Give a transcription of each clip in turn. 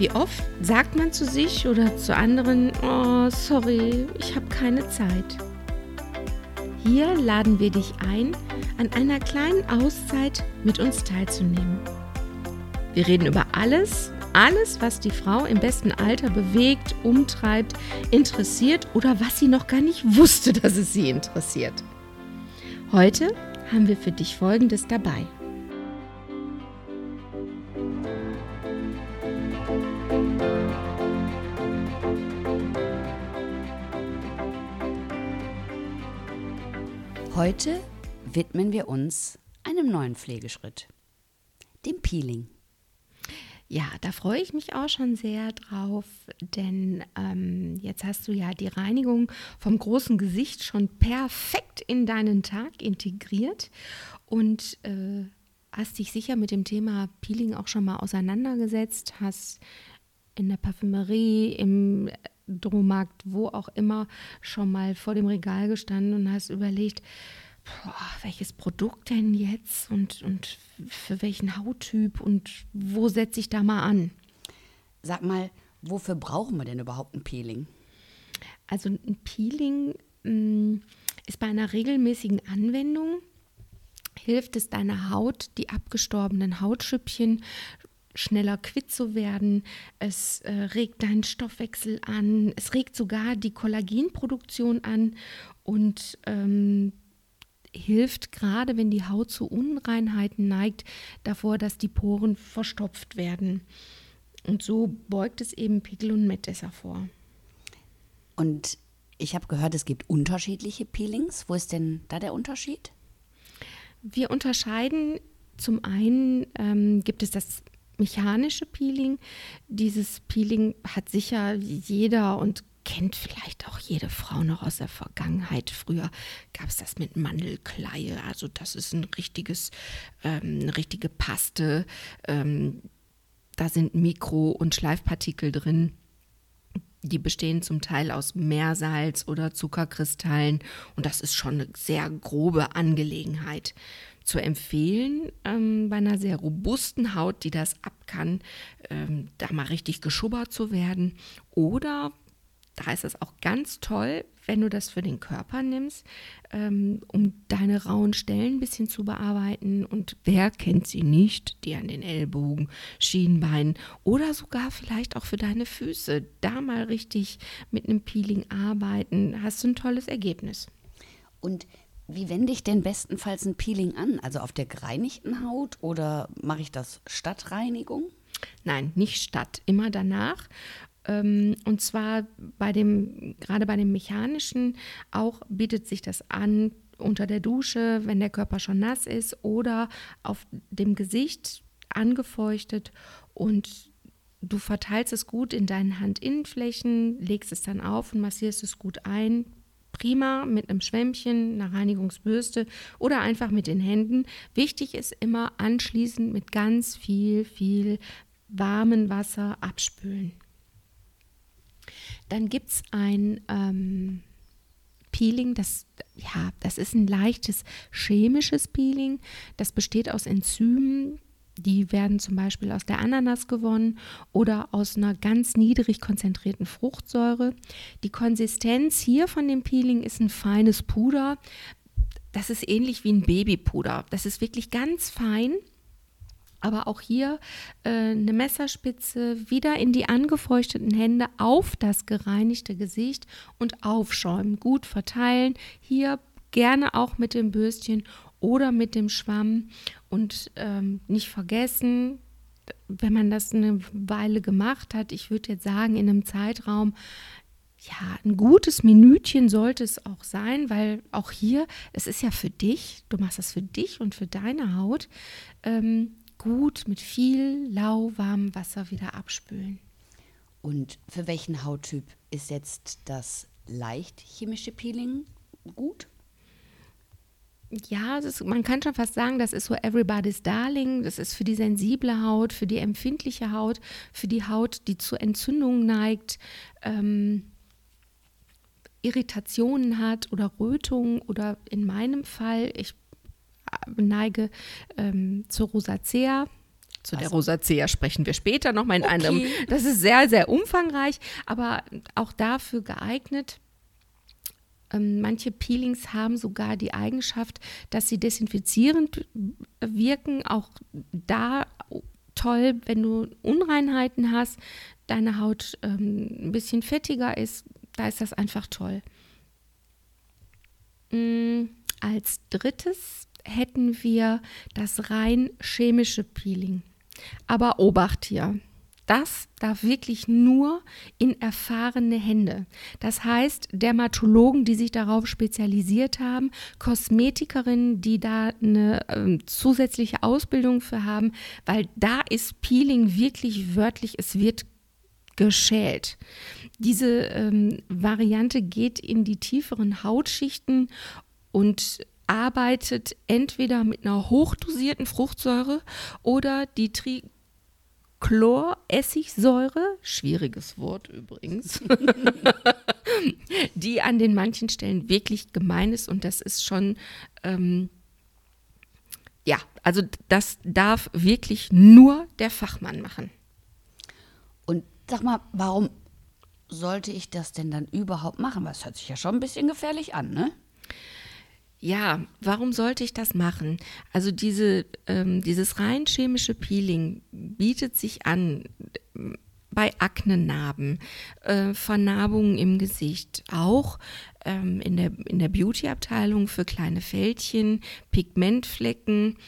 Wie oft sagt man zu sich oder zu anderen, oh, sorry, ich habe keine Zeit. Hier laden wir dich ein, an einer kleinen Auszeit mit uns teilzunehmen. Wir reden über alles, alles, was die Frau im besten Alter bewegt, umtreibt, interessiert oder was sie noch gar nicht wusste, dass es sie interessiert. Heute haben wir für dich Folgendes dabei. Heute widmen wir uns einem neuen Pflegeschritt, dem Peeling. Ja, da freue ich mich auch schon sehr drauf, denn ähm, jetzt hast du ja die Reinigung vom großen Gesicht schon perfekt in deinen Tag integriert und äh, hast dich sicher mit dem Thema Peeling auch schon mal auseinandergesetzt, hast in der Parfümerie, im Drohmarkt, wo auch immer, schon mal vor dem Regal gestanden und hast überlegt, boah, welches Produkt denn jetzt und, und für welchen Hauttyp und wo setze ich da mal an? Sag mal, wofür brauchen wir denn überhaupt ein Peeling? Also ein Peeling mh, mm, ist bei einer regelmäßigen Anwendung, hilft es deiner Haut, die abgestorbenen Hautschüppchen schneller quitt zu werden. Es äh, regt deinen Stoffwechsel an. Es regt sogar die Kollagenproduktion an und ähm, hilft gerade, wenn die Haut zu Unreinheiten neigt, davor, dass die Poren verstopft werden. Und so beugt es eben Pickel und Mettesser vor. Und ich habe gehört, es gibt unterschiedliche Peelings. Wo ist denn da der Unterschied? Wir unterscheiden zum einen ähm, gibt es das mechanische Peeling. Dieses Peeling hat sicher jeder und kennt vielleicht auch jede Frau noch aus der Vergangenheit. Früher gab es das mit Mandelkleie, also das ist ein richtiges, ähm, eine richtige Paste. Ähm, da sind Mikro- und Schleifpartikel drin. Die bestehen zum Teil aus Meersalz oder Zuckerkristallen und das ist schon eine sehr grobe Angelegenheit. Zu empfehlen ähm, bei einer sehr robusten Haut, die das ab kann, ähm, da mal richtig geschubbert zu werden. Oder da ist es auch ganz toll, wenn du das für den Körper nimmst, ähm, um deine rauen Stellen ein bisschen zu bearbeiten. Und wer kennt sie nicht? Die an den Ellbogen, Schienbeinen oder sogar vielleicht auch für deine Füße. Da mal richtig mit einem Peeling arbeiten, hast du ein tolles Ergebnis. Und wie wende ich denn bestenfalls ein Peeling an? Also auf der gereinigten Haut oder mache ich das statt Reinigung? Nein, nicht statt, immer danach. Ähm, und zwar bei dem, gerade bei dem mechanischen auch bietet sich das an unter der Dusche, wenn der Körper schon nass ist oder auf dem Gesicht angefeuchtet und du verteilst es gut in deinen Handinnenflächen, legst es dann auf und massierst es gut ein. Prima mit einem Schwämmchen, einer Reinigungsbürste oder einfach mit den Händen. Wichtig ist immer anschließend mit ganz viel, viel warmem Wasser abspülen. Dann gibt es ein ähm, Peeling, das, ja, das ist ein leichtes chemisches Peeling. Das besteht aus Enzymen, die werden zum Beispiel aus der Ananas gewonnen oder aus einer ganz niedrig konzentrierten Fruchtsäure. Die Konsistenz hier von dem Peeling ist ein feines Puder. Das ist ähnlich wie ein Babypuder. Das ist wirklich ganz fein aber auch hier äh, eine Messerspitze wieder in die angefeuchteten Hände auf das gereinigte Gesicht und aufschäumen. Gut verteilen. Hier gerne auch mit dem Bürstchen oder mit dem Schwamm. Und ähm, nicht vergessen, wenn man das eine Weile gemacht hat, ich würde jetzt sagen, in einem Zeitraum, ja, ein gutes Minütchen sollte es auch sein, weil auch hier, es ist ja für dich, du machst das für dich und für deine Haut. Ähm, gut mit viel lauwarmem Wasser wieder abspülen. Und für welchen Hauttyp ist jetzt das leicht chemische Peeling gut? Ja, ist, man kann schon fast sagen, das ist so everybody's darling. Das ist für die sensible Haut, für die empfindliche Haut, für die Haut, die zu Entzündungen neigt, ähm, Irritationen hat oder Rötungen oder in meinem Fall, ich äh, neige ähm, zur Rosacea. Zu also. der Rosacea sprechen wir später nochmal in okay. einem. Das ist sehr, sehr umfangreich, aber auch dafür geeignet ähm, manche Peelings haben sogar die Eigenschaft, dass sie desinfizierend wirken. Auch da toll, wenn du Unreinheiten hast, deine Haut ähm, ein bisschen fettiger ist, da ist das einfach toll. Mhm. Als drittes hätten wir das rein chemische Peeling. Aber Obacht hier, das darf wirklich nur in erfahrene Hände. Das heißt, Dermatologen, die sich darauf spezialisiert haben, Kosmetikerinnen, die da eine äh, zusätzliche Ausbildung für haben, weil da ist Peeling wirklich wörtlich, es wird geschält. Diese ähm, Variante geht in die tieferen Hautschichten und arbeitet entweder mit einer hochdosierten Fruchtsäure oder die Tri Chloressigsäure, schwieriges Wort übrigens, die an den manchen Stellen wirklich gemein ist und das ist schon, ähm, ja, also das darf wirklich nur der Fachmann machen. Und sag mal, warum sollte ich das denn dann überhaupt machen? Weil es hört sich ja schon ein bisschen gefährlich an, ne? Ja, warum sollte ich das machen? Also diese, ähm, dieses rein chemische Peeling bietet sich an bei Aknenarben, äh, Vernarbungen im Gesicht, auch ähm, in der, in der Beauty-Abteilung für kleine Fältchen, Pigmentflecken.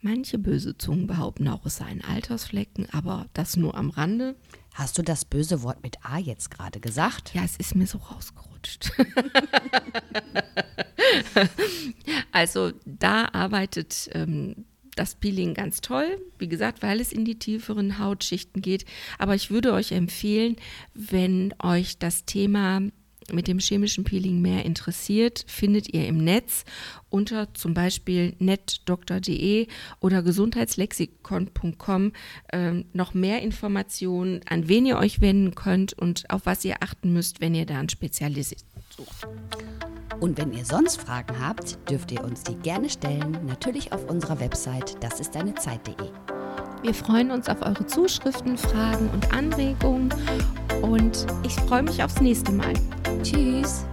Manche böse Zungen behaupten auch, es seien Altersflecken, aber das nur am Rande. Hast du das böse Wort mit A jetzt gerade gesagt? Ja, es ist mir so rausgerutscht. also da arbeitet ähm, das Peeling ganz toll, wie gesagt, weil es in die tieferen Hautschichten geht. Aber ich würde euch empfehlen, wenn euch das Thema mit dem chemischen Peeling mehr interessiert, findet ihr im Netz unter zum Beispiel netdoktor.de oder gesundheitslexikon.com äh, noch mehr Informationen, an wen ihr euch wenden könnt und auf was ihr achten müsst, wenn ihr da einen Spezialist sucht. Und wenn ihr sonst Fragen habt, dürft ihr uns die gerne stellen, natürlich auf unserer Website das ist deine Zeit.de. Wir freuen uns auf eure Zuschriften, Fragen und Anregungen und ich freue mich aufs nächste Mal. Tschüss.